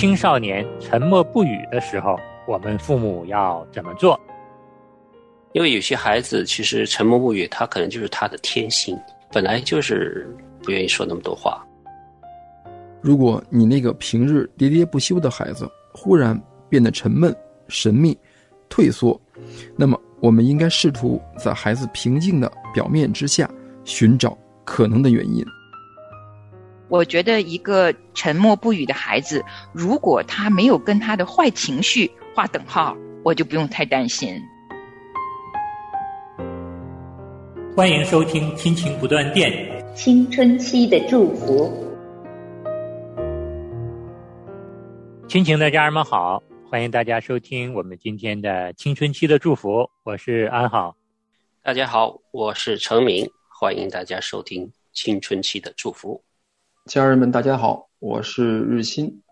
青少年沉默不语的时候，我们父母要怎么做？因为有些孩子其实沉默不语，他可能就是他的天性，本来就是不愿意说那么多话。如果你那个平日喋喋不休的孩子忽然变得沉闷、神秘、退缩，那么我们应该试图在孩子平静的表面之下寻找可能的原因。我觉得一个沉默不语的孩子，如果他没有跟他的坏情绪划等号，我就不用太担心。欢迎收听《亲情不断电》，青春期的祝福。亲情的家人们好，欢迎大家收听我们今天的青春期的祝福。我是安好，大家好，我是程明，欢迎大家收听青春期的祝福。家人们，大家好，我是日新。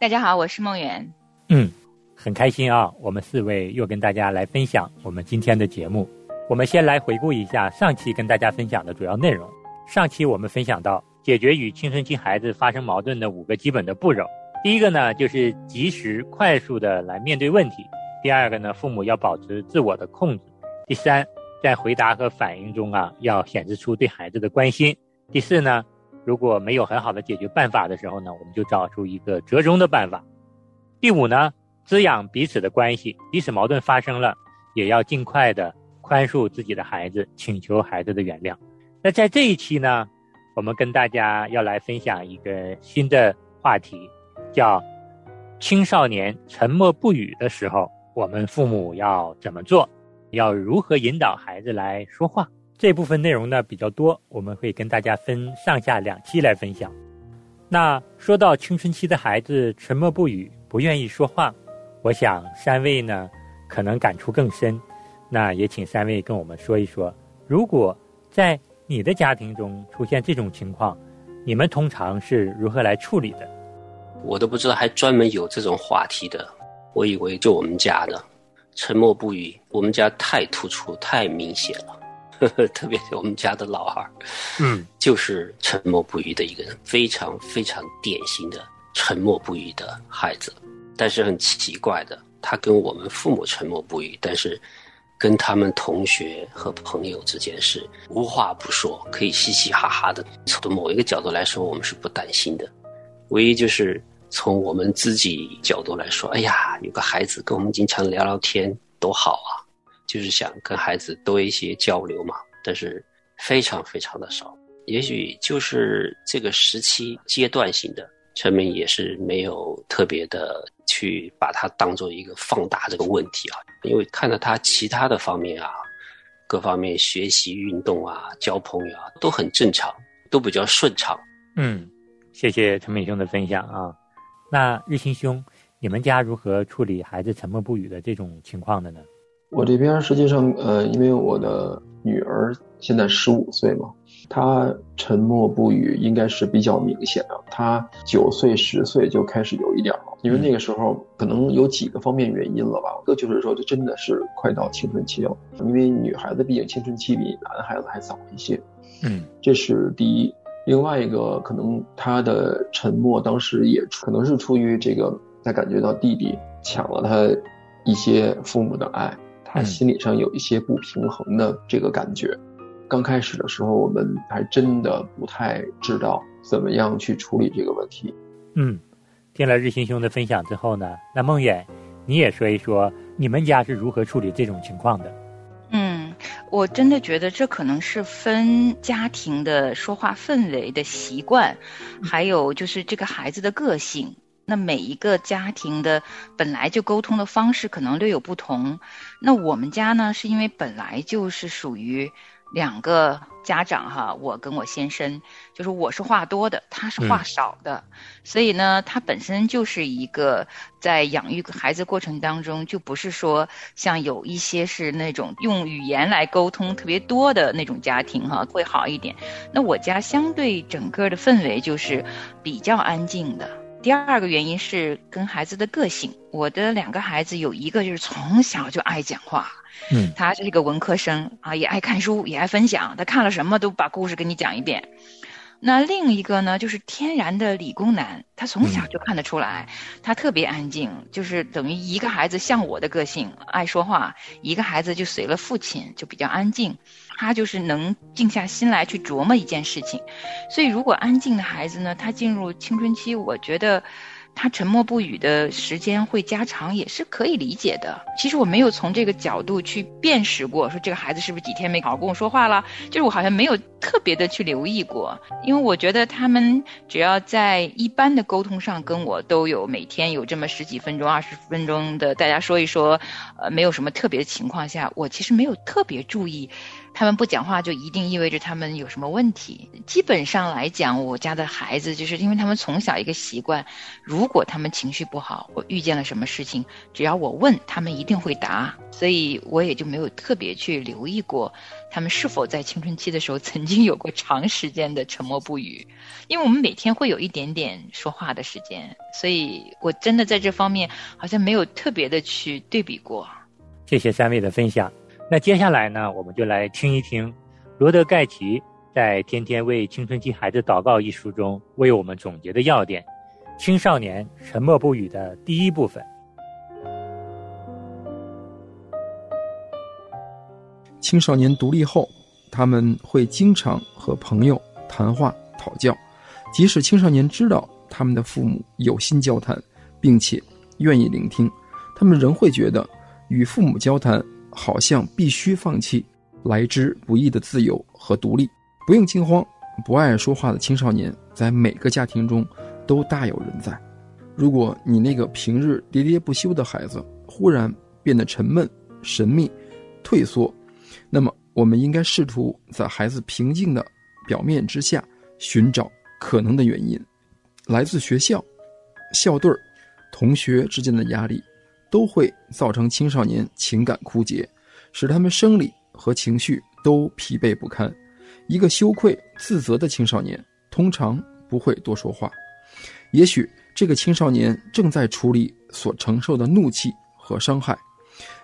大家好，我是梦圆。嗯，很开心啊，我们四位又跟大家来分享我们今天的节目。我们先来回顾一下上期跟大家分享的主要内容。上期我们分享到解决与青春期孩子发生矛盾的五个基本的步骤。第一个呢，就是及时快速的来面对问题；第二个呢，父母要保持自我的控制；第三，在回答和反应中啊，要显示出对孩子的关心；第四呢。如果没有很好的解决办法的时候呢，我们就找出一个折中的办法。第五呢，滋养彼此的关系，即使矛盾发生了，也要尽快的宽恕自己的孩子，请求孩子的原谅。那在这一期呢，我们跟大家要来分享一个新的话题，叫青少年沉默不语的时候，我们父母要怎么做？要如何引导孩子来说话？这部分内容呢比较多，我们会跟大家分上下两期来分享。那说到青春期的孩子沉默不语、不愿意说话，我想三位呢可能感触更深。那也请三位跟我们说一说，如果在你的家庭中出现这种情况，你们通常是如何来处理的？我都不知道还专门有这种话题的，我以为就我们家的沉默不语，我们家太突出、太明显了。特别是我们家的老二，嗯，就是沉默不语的一个人，非常非常典型的沉默不语的孩子。但是很奇怪的，他跟我们父母沉默不语，但是跟他们同学和朋友之间是无话不说，可以嘻嘻哈哈的。从某一个角度来说，我们是不担心的。唯一就是从我们自己角度来说，哎呀，有个孩子跟我们经常聊聊天，多好啊！就是想跟孩子多一些交流嘛，但是非常非常的少。也许就是这个时期阶段性的，陈明也是没有特别的去把它当做一个放大这个问题啊。因为看到他其他的方面啊，各方面学习、运动啊、交朋友啊都很正常，都比较顺畅。嗯，谢谢陈明兄的分享啊。那日新兄，你们家如何处理孩子沉默不语的这种情况的呢？我这边实际上，呃，因为我的女儿现在十五岁嘛，她沉默不语应该是比较明显的。她九岁、十岁就开始有一点了，因为那个时候可能有几个方面原因了吧。一个就是说，这真的是快到青春期了，因为女孩子毕竟青春期比男孩子还早一些，嗯，这是第一。另外一个可能她的沉默当时也可能是出于这个，她感觉到弟弟抢了她一些父母的爱。他心理上有一些不平衡的这个感觉。刚开始的时候，我们还真的不太知道怎么样去处理这个问题。嗯，听了日新兄的分享之后呢，那梦远，你也说一说你们家是如何处理这种情况的？嗯，我真的觉得这可能是分家庭的说话氛围的习惯，还有就是这个孩子的个性。那每一个家庭的本来就沟通的方式可能略有不同。那我们家呢，是因为本来就是属于两个家长哈，我跟我先生，就是我是话多的，他是话少的，所以呢，他本身就是一个在养育孩子过程当中，就不是说像有一些是那种用语言来沟通特别多的那种家庭哈，会好一点。那我家相对整个的氛围就是比较安静的。第二个原因是跟孩子的个性。我的两个孩子有一个就是从小就爱讲话，嗯，他是一个文科生啊，也爱看书，也爱分享。他看了什么都把故事给你讲一遍。那另一个呢，就是天然的理工男，他从小就看得出来，他特别安静，就是等于一个孩子像我的个性，爱说话；一个孩子就随了父亲，就比较安静。他就是能静下心来去琢磨一件事情。所以，如果安静的孩子呢，他进入青春期，我觉得。他沉默不语的时间会加长，也是可以理解的。其实我没有从这个角度去辨识过，说这个孩子是不是几天没好好跟我说话了，就是我好像没有特别的去留意过。因为我觉得他们只要在一般的沟通上跟我都有每天有这么十几分钟、二十分钟的大家说一说，呃，没有什么特别的情况下，我其实没有特别注意。他们不讲话就一定意味着他们有什么问题？基本上来讲，我家的孩子就是因为他们从小一个习惯，如果他们情绪不好，我遇见了什么事情，只要我问他们一定会答，所以我也就没有特别去留意过他们是否在青春期的时候曾经有过长时间的沉默不语。因为我们每天会有一点点说话的时间，所以我真的在这方面好像没有特别的去对比过。谢谢三位的分享。那接下来呢，我们就来听一听罗德盖奇在《天天为青春期孩子祷告》一书中为我们总结的要点：青少年沉默不语的第一部分。青少年独立后，他们会经常和朋友谈话讨教，即使青少年知道他们的父母有心交谈，并且愿意聆听，他们仍会觉得与父母交谈。好像必须放弃来之不易的自由和独立。不用惊慌，不爱说话的青少年在每个家庭中都大有人在。如果你那个平日喋喋不休的孩子忽然变得沉闷、神秘、退缩，那么我们应该试图在孩子平静的表面之下寻找可能的原因。来自学校、校队、同学之间的压力。都会造成青少年情感枯竭，使他们生理和情绪都疲惫不堪。一个羞愧自责的青少年通常不会多说话。也许这个青少年正在处理所承受的怒气和伤害。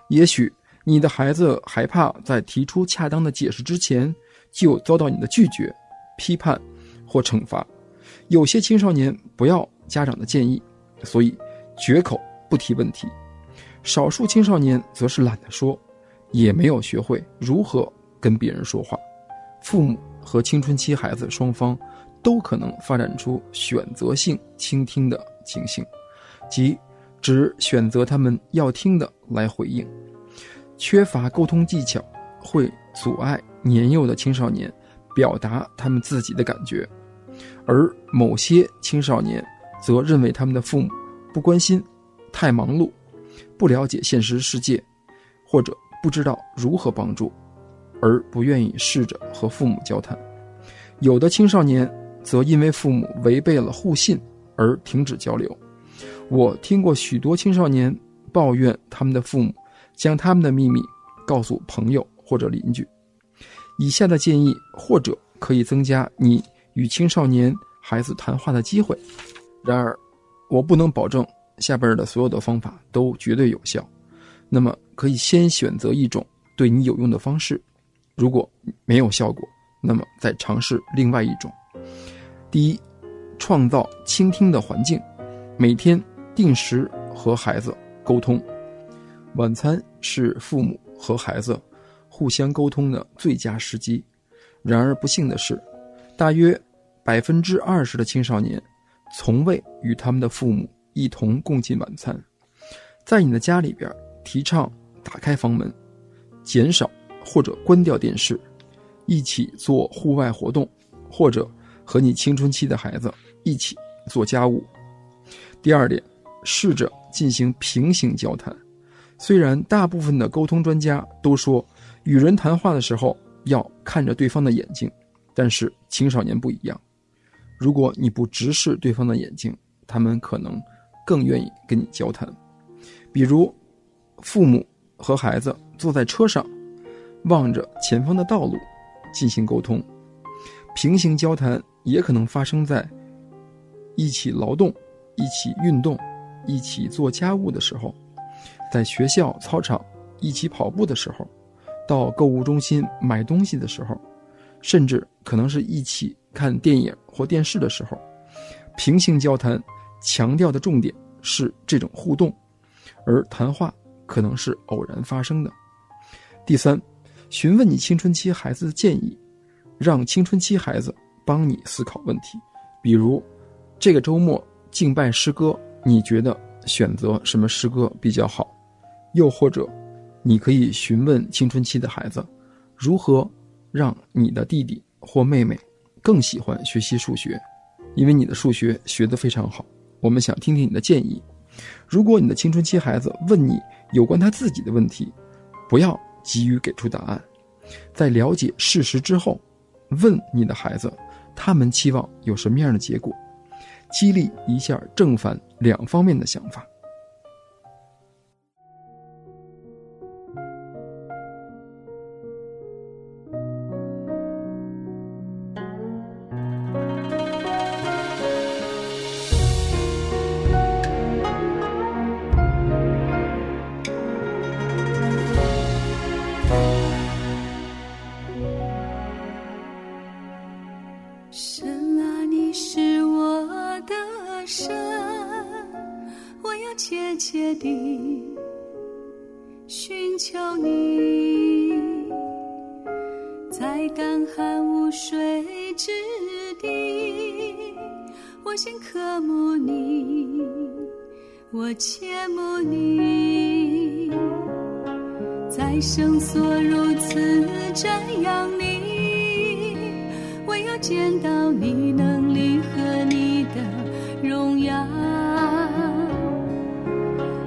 也许你的孩子害怕在提出恰当的解释之前就遭到你的拒绝、批判或惩罚。有些青少年不要家长的建议，所以绝口不提问题。少数青少年则是懒得说，也没有学会如何跟别人说话。父母和青春期孩子双方都可能发展出选择性倾听的情形，即只选择他们要听的来回应。缺乏沟通技巧会阻碍年幼的青少年表达他们自己的感觉，而某些青少年则认为他们的父母不关心、太忙碌。不了解现实世界，或者不知道如何帮助，而不愿意试着和父母交谈。有的青少年则因为父母违背了互信而停止交流。我听过许多青少年抱怨他们的父母将他们的秘密告诉朋友或者邻居。以下的建议或者可以增加你与青少年孩子谈话的机会。然而，我不能保证。下边的所有的方法都绝对有效，那么可以先选择一种对你有用的方式，如果没有效果，那么再尝试另外一种。第一，创造倾听的环境，每天定时和孩子沟通。晚餐是父母和孩子互相沟通的最佳时机。然而不幸的是，大约百分之二十的青少年从未与他们的父母。一同共进晚餐，在你的家里边提倡打开房门，减少或者关掉电视，一起做户外活动，或者和你青春期的孩子一起做家务。第二点，试着进行平行交谈。虽然大部分的沟通专家都说与人谈话的时候要看着对方的眼睛，但是青少年不一样。如果你不直视对方的眼睛，他们可能。更愿意跟你交谈，比如，父母和孩子坐在车上，望着前方的道路进行沟通。平行交谈也可能发生在一起劳动、一起运动、一起做家务的时候，在学校操场一起跑步的时候，到购物中心买东西的时候，甚至可能是一起看电影或电视的时候，平行交谈强调的重点是这种互动，而谈话可能是偶然发生的。第三，询问你青春期孩子的建议，让青春期孩子帮你思考问题，比如这个周末敬拜诗歌，你觉得选择什么诗歌比较好？又或者，你可以询问青春期的孩子，如何让你的弟弟或妹妹更喜欢学习数学，因为你的数学学得非常好。我们想听听你的建议。如果你的青春期孩子问你有关他自己的问题，不要急于给出答案，在了解事实之后，问你的孩子，他们期望有什么样的结果，激励一下正反两方面的想法。我切慕你，在圣所如此瞻仰你。我要见到你能力和你的荣耀，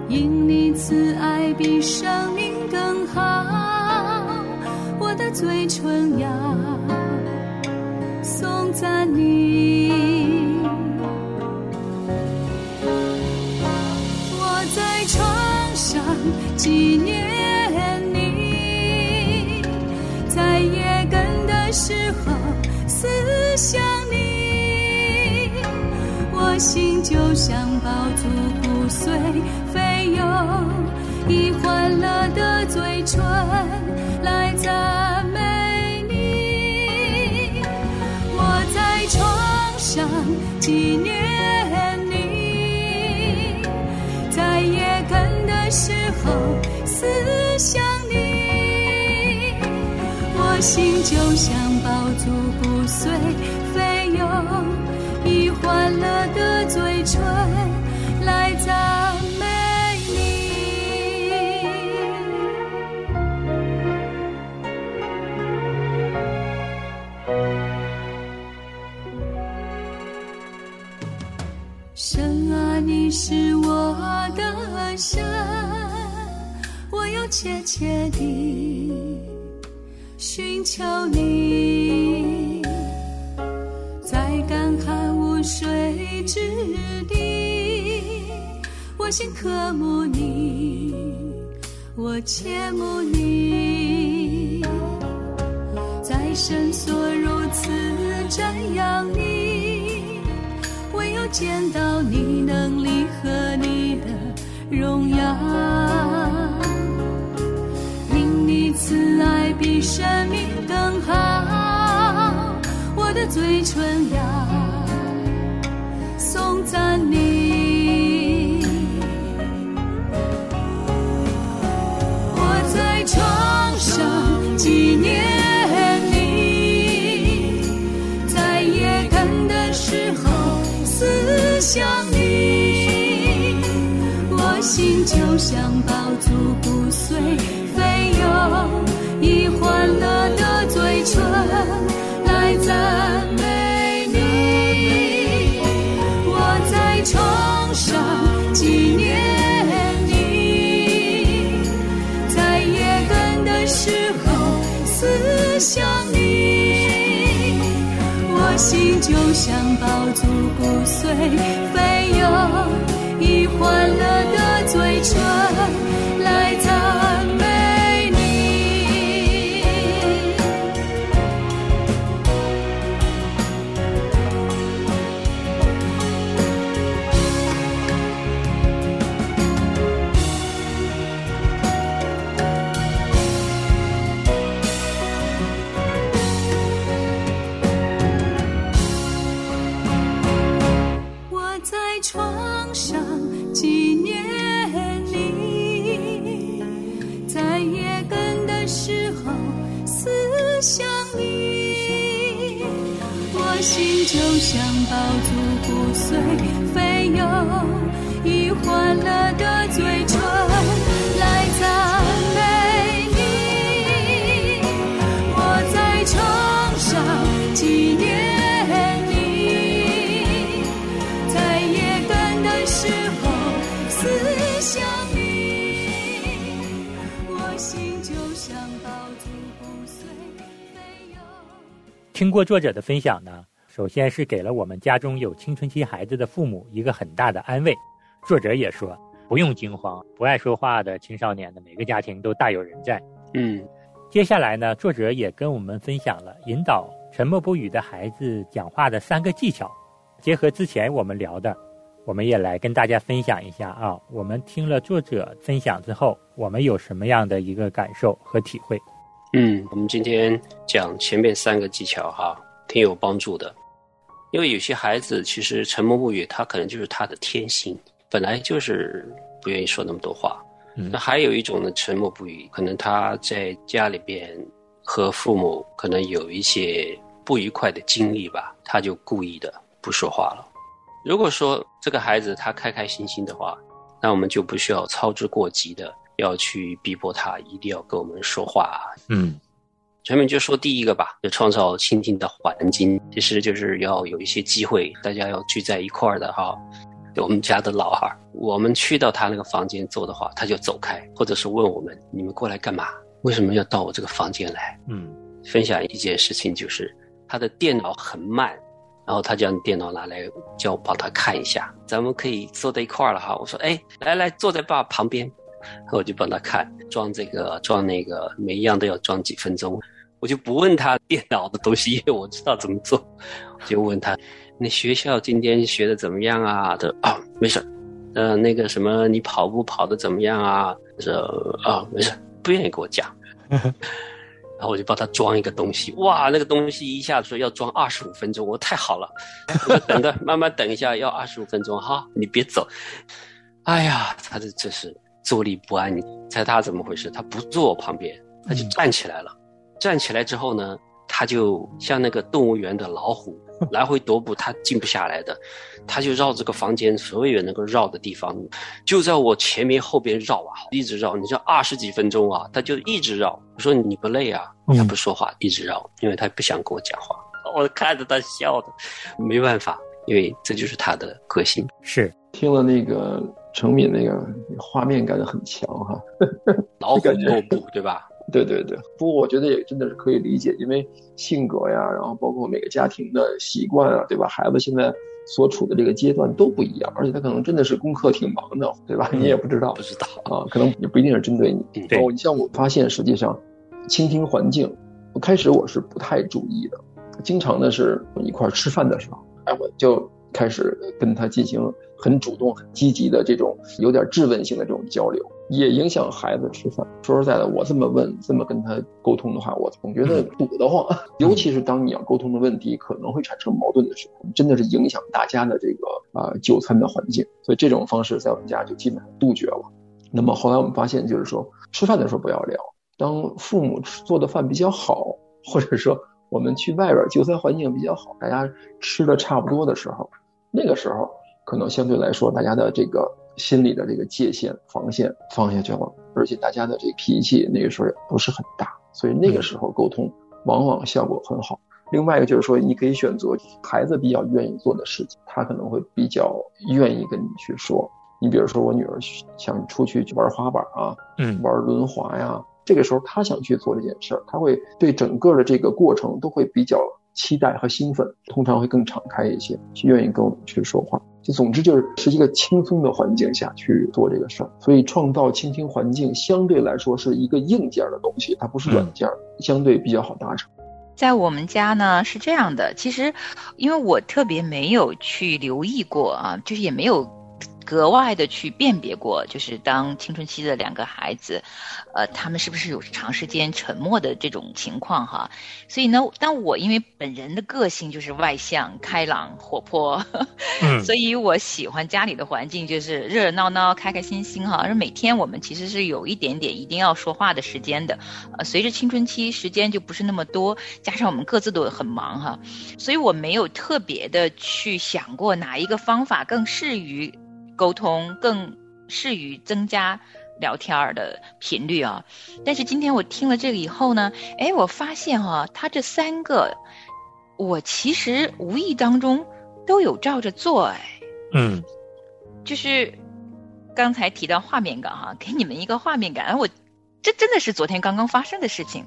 因你慈爱比生命更好，我的嘴唇要颂赞你。纪念你，在夜更的时候。思想你，我心就像宝珠骨髓飞涌，以欢乐的嘴唇来赞心就像宝珠骨。随飞涌，以欢乐的嘴唇来赞美你。神啊，你是我的神，我要切切地求你。在干旱无水之地，我心渴慕你，我切慕你，在深所如此瞻仰你，唯有见到你能力和你的荣耀，因你慈爱比生命。的嘴唇要颂赞你，我在床上纪念你，在夜更的时候思想你，我心就像宝珠不碎碎听过作者的分享呢，首先是给了我们家中有青春期孩子的父母一个很大的安慰。作者也说，不用惊慌，不爱说话的青少年的每个家庭都大有人在。嗯，接下来呢，作者也跟我们分享了引导沉默不语的孩子讲话的三个技巧。结合之前我们聊的，我们也来跟大家分享一下啊。我们听了作者分享之后，我们有什么样的一个感受和体会？嗯，我们今天讲前面三个技巧哈，挺有帮助的。因为有些孩子其实沉默不语，他可能就是他的天性，本来就是不愿意说那么多话。嗯那还有一种呢，沉默不语，可能他在家里边和父母可能有一些不愉快的经历吧，他就故意的不说话了。如果说这个孩子他开开心心的话，那我们就不需要操之过急的要去逼迫他一定要跟我们说话啊嗯下面就说第一个吧，就创造倾听的环境，其实就是要有一些机会，大家要聚在一块儿的哈。我们家的老二，我们去到他那个房间坐的话，他就走开，或者是问我们：你们过来干嘛？为什么要到我这个房间来？嗯分享一件事情，就是他的电脑很慢，然后他将电脑拿来叫我帮他看一下，咱们可以坐在一块儿了哈。我说：哎，来来，坐在爸旁边，我就帮他看，装这个装那个，每一样都要装几分钟。我就不问他电脑的东西，因为我知道怎么做，我就问他：那学校今天学的怎么样啊？他说：啊，没事儿。呃，那个什么，你跑步跑的怎么样啊？说啊，没事儿，不愿意跟我讲。然后我就帮他装一个东西，哇，那个东西一下子说要装二十五分钟，我太好了，我等着，慢慢等一下，要二十五分钟哈，你别走。哎呀，他这这是坐立不安，你猜他怎么回事？他不坐我旁边，他就站起来了。站起来之后呢，他就像那个动物园的老虎，来回踱步，他静不下来的，他就绕这个房间所有能够绕的地方，就在我前面后边绕啊，一直绕，你知道二十几分钟啊，他就一直绕。我说你不累啊？嗯他不说话，一直绕，因为他不想跟我讲话。我看着他笑的，没办法，因为这就是他的个性。是听了那个程敏那个画面感很强哈。老虎感觉，对吧？对对对，不过我觉得也真的是可以理解，因为性格呀，然后包括每个家庭的习惯啊，对吧？孩子现在所处的这个阶段都不一样，而且他可能真的是功课挺忙的，对吧？你也不知道不知道，啊，可能也不一定是针对你。嗯对哦，你像我发现，实际上倾听环境，我开始我是不太注意的，经常的是一块儿吃饭的时候，哎，我就开始跟他进行很主动、很积极的这种有点质问性的这种交流，也影响孩子吃饭。说实在的，我这么问、这么跟他沟通的话，我总觉得堵得慌。尤其是当你要沟通的问题可能会产生矛盾的时候，真的是影响大家的这个啊、呃就餐的环境。所以这种方式在我们家就基本上杜绝了。那么后来我们发现，就是说吃饭的时候不要聊。当父母吃做的饭比较好，或者说我们去外边就餐环境比较好，大家吃的差不多的时候，那个时候可能相对来说大家的这个心理的这个界限防线放下去了，而且大家的这个脾气那个时候也不是很大，所以那个时候沟通往往效果很好。另外一个就是说，你可以选择孩子比较愿意做的事情，他可能会比较愿意跟你去说。你比如说，我女儿想出去玩滑板啊，嗯玩轮滑呀，这个时候她想去做这件事儿，她会对整个的这个过程都会比较期待和兴奋，通常会更敞开一些，去愿意跟我们去说话。就总之就是是一个轻松的环境下去做这个事儿，所以创造倾听环境相对来说是一个硬件的东西，它不是软件，相对比较好达成。在我们家呢是这样的，其实因为我特别没有去留意过啊，就是也没有格外的去辨别过，就是当青春期的两个孩子，呃，他们是不是有长时间沉默的这种情况哈？所以呢，当我因为本人的个性就是外向、开朗、活泼，嗯 所以我喜欢家里的环境就是热热闹闹、开开心心哈。而每天我们其实是有一点点一定要说话的时间的，呃，随着青春期时间就不是那么多，加上我们各自都很忙哈，所以我没有特别的去想过哪一个方法更适于沟通，更适于增加聊天儿的频率啊。但是今天我听了这个以后呢，哎，我发现哈、他这三个，我其实无意当中都有照着做，哎，嗯就是刚才提到画面感哈、给你们一个画面感，而我这真的是昨天刚刚发生的事情，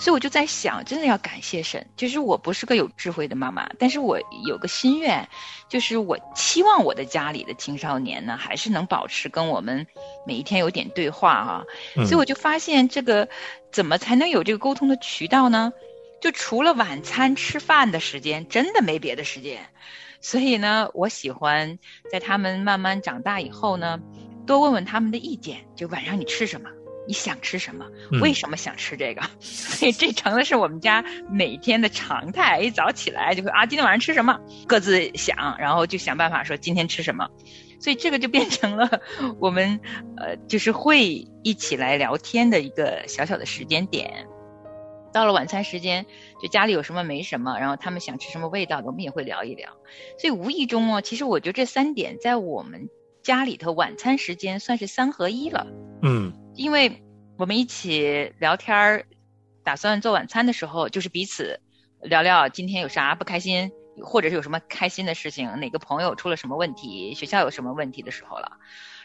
所以我就在想，真的要感谢神。就是我不是个有智慧的妈妈，但是我有个心愿，就是我期望我的家里的青少年呢，还是能保持跟我们每一天有点对话哈、嗯所以我就发现这个怎么才能有这个沟通的渠道呢？就除了晚餐吃饭的时间，真的没别的时间。所以呢，我喜欢在他们慢慢长大以后呢，多问问他们的意见。就晚上你吃什么？你想吃什么？嗯为什么想吃这个？所以这成了是我们家每天的常态。一早起来就会啊，今天晚上吃什么？各自想，然后就想办法说今天吃什么。所以这个就变成了我们呃，就是会一起来聊天的一个小小的时间点。到了晚餐时间，就家里有什么没什么，然后他们想吃什么味道的，我们也会聊一聊。所以无意中哦，其实我觉得这三点在我们家里头晚餐时间算是三合一了。嗯因为我们一起聊天儿，打算做晚餐的时候，就是彼此聊聊今天有啥不开心，或者是有什么开心的事情，哪个朋友出了什么问题，学校有什么问题的时候了。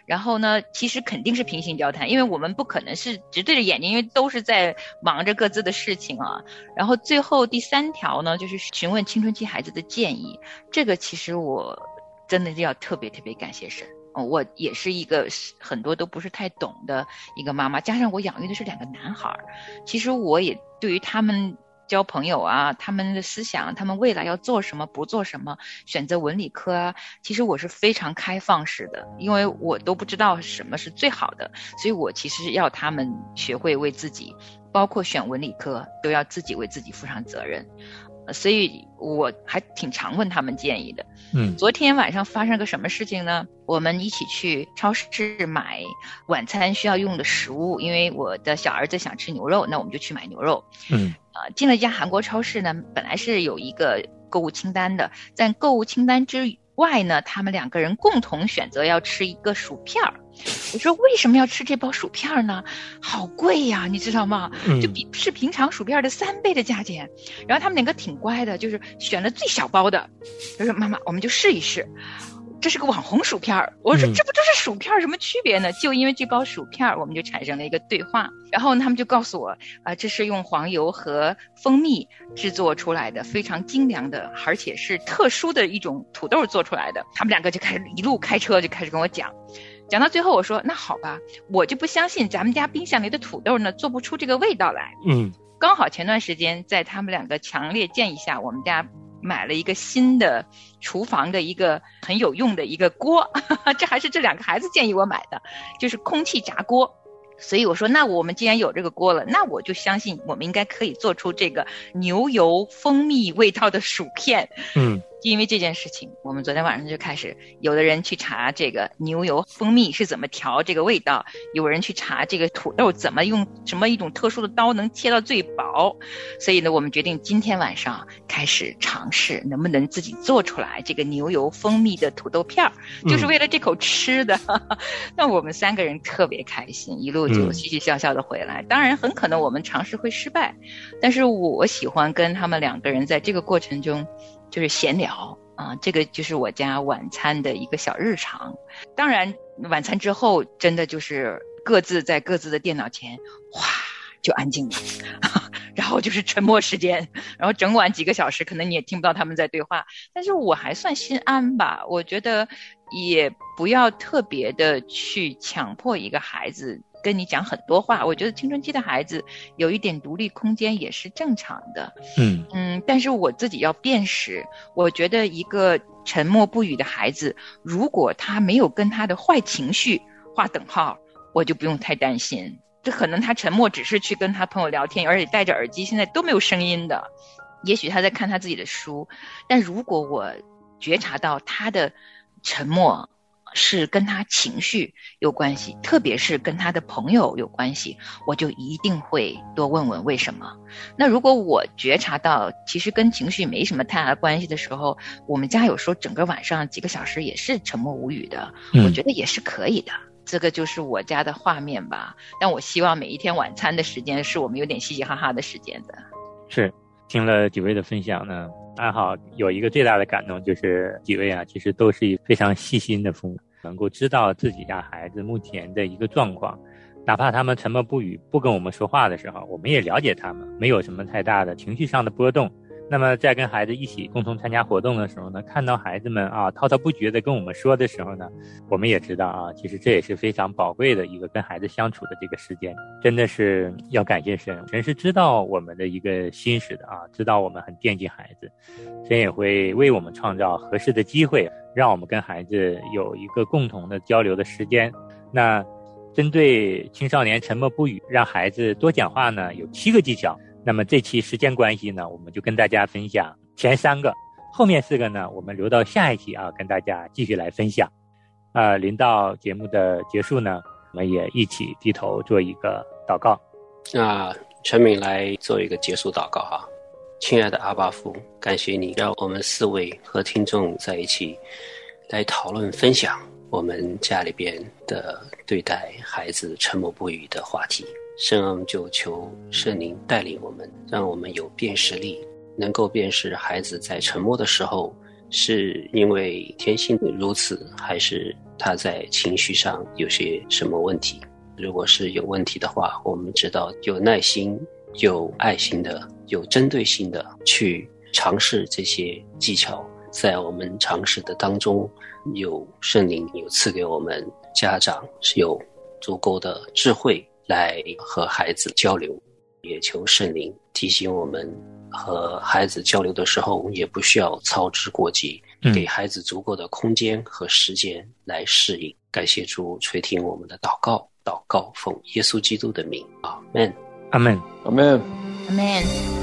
然后呢，其实肯定是平行交谈，因为我们不可能是直对着眼睛，因为都是在忙着各自的事情啊。然后最后第三条呢，就是询问青春期孩子的建议。这个其实我真的是要特别特别感谢神。我也是一个很多都不是太懂的一个妈妈，加上我养育的是两个男孩儿，其实我也对于他们交朋友啊，他们的思想，他们未来要做什么，不做什么，选择文理科啊，其实我是非常开放式的，因为我都不知道什么是最好的，所以我其实要他们学会为自己，包括选文理科都要自己为自己负上责任。呃所以我还挺常问他们建议的。嗯昨天晚上发生个什么事情呢？我们一起去超市买晚餐需要用的食物，因为我的小儿子想吃牛肉，那我们就去买牛肉。嗯呃，进了一家韩国超市呢，本来是有一个购物清单的，在购物清单之外呢，他们两个人共同选择要吃一个薯片儿。我说为什么要吃这包薯片呢？好贵呀，你知道吗？嗯就比是平常薯片的三倍的价钱。然后他们两个挺乖的，就是选了最小包的，他说妈妈，我们就试一试。这是个网红薯片儿，我说嗯这不就是薯片儿，什么区别呢？就因为这包薯片儿，我们就产生了一个对话。然后他们就告诉我，啊、这是用黄油和蜂蜜制作出来的，非常精良的，而且是特殊的一种土豆做出来的。他们两个就开始一路开车就开始跟我讲，讲到最后我说那好吧，我就不相信咱们家冰箱里的土豆呢做不出这个味道来。嗯刚好前段时间在他们两个强烈建议下，我们家买了一个新的厨房的一个很有用的一个锅，这还是这两个孩子建议我买的，就是空气炸锅。所以我说，那我们既然有这个锅了，那我就相信我们应该可以做出这个牛油蜂蜜味道的薯片。嗯 因为这件事情，我们昨天晚上就开始，有的人去查这个牛油蜂蜜是怎么调这个味道，有人去查这个土豆怎么用什么一种特殊的刀能切到最薄，所以呢，我们决定今天晚上开始尝试能不能自己做出来这个牛油蜂蜜的土豆片儿，就是为了这口吃的。那我们三个人特别开心，一路就嗯嘻嘻笑笑的回来。当然，很可能我们尝试会失败，但是我喜欢跟他们两个人在这个过程中就是闲聊啊，这个就是我家晚餐的一个小日常。当然，晚餐之后真的就是各自在各自的电脑前，哗就安静了，然后就是沉默时间，然后整晚几个小时，可能你也听不到他们在对话，但是我还算心安吧。我觉得也不要特别的去强迫一个孩子跟你讲很多话。我觉得青春期的孩子有一点独立空间也是正常的。嗯嗯，但是我自己要辨识，我觉得一个沉默不语的孩子，如果他没有跟他的坏情绪划等号，我就不用太担心。这可能他沉默只是去跟他朋友聊天，而且戴着耳机，现在都没有声音的。也许他在看他自己的书，但如果我觉察到他的沉默是跟他情绪有关系，特别是跟他的朋友有关系，我就一定会多问问为什么。那如果我觉察到其实跟情绪没什么太大关系的时候，我们家有时候整个晚上几个小时也是沉默无语的，嗯我觉得也是可以的。这个就是我家的画面吧，但我希望每一天晚餐的时间是我们有点嘻嘻哈哈的时间的。是，听了几位的分享呢，安好有一个最大的感动，就是几位啊，其实都是非常细心的父母，能够知道自己家孩子目前的一个状况，哪怕他们沉默不语、不跟我们说话的时候，我们也了解他们，没有什么太大的情绪上的波动。那么在跟孩子一起共同参加活动的时候呢，看到孩子们啊滔滔不绝的跟我们说的时候呢，我们也知道啊，其实这也是非常宝贵的一个跟孩子相处的这个时间，真的是要感谢神，神是知道我们的一个心思的啊，知道我们很惦记孩子，神也会为我们创造合适的机会，让我们跟孩子有一个共同的交流的时间。那针对青少年沉默不语，让孩子多讲话呢，有七个技巧。那么这期时间关系呢，我们就跟大家分享前三个，后面四个呢，我们留到下一期啊，跟大家继续来分享。呃，临到节目的结束呢，我们也一起低头做一个祷告。那陈敏来做一个结束祷告哈。亲爱的阿巴夫，感谢你让我们四位和听众在一起来讨论分享我们家里边的对待孩子沉默不语的话题。圣恩就求圣灵带领我们，让我们有辨识力，能够辨识孩子在沉默的时候是因为天性如此，还是他在情绪上有些什么问题。如果是有问题的话，我们知道有耐心、有爱心的、有针对性的去尝试这些技巧，在我们尝试的当中，有圣灵有赐给我们家长是有足够的智慧来和孩子交流，也求圣灵提醒我们和孩子交流的时候，也不需要操之过急，嗯给孩子足够的空间和时间来适应。感谢主垂听我们的祷告，祷告奉耶稣基督的名，阿门。阿门。阿门。Amen。多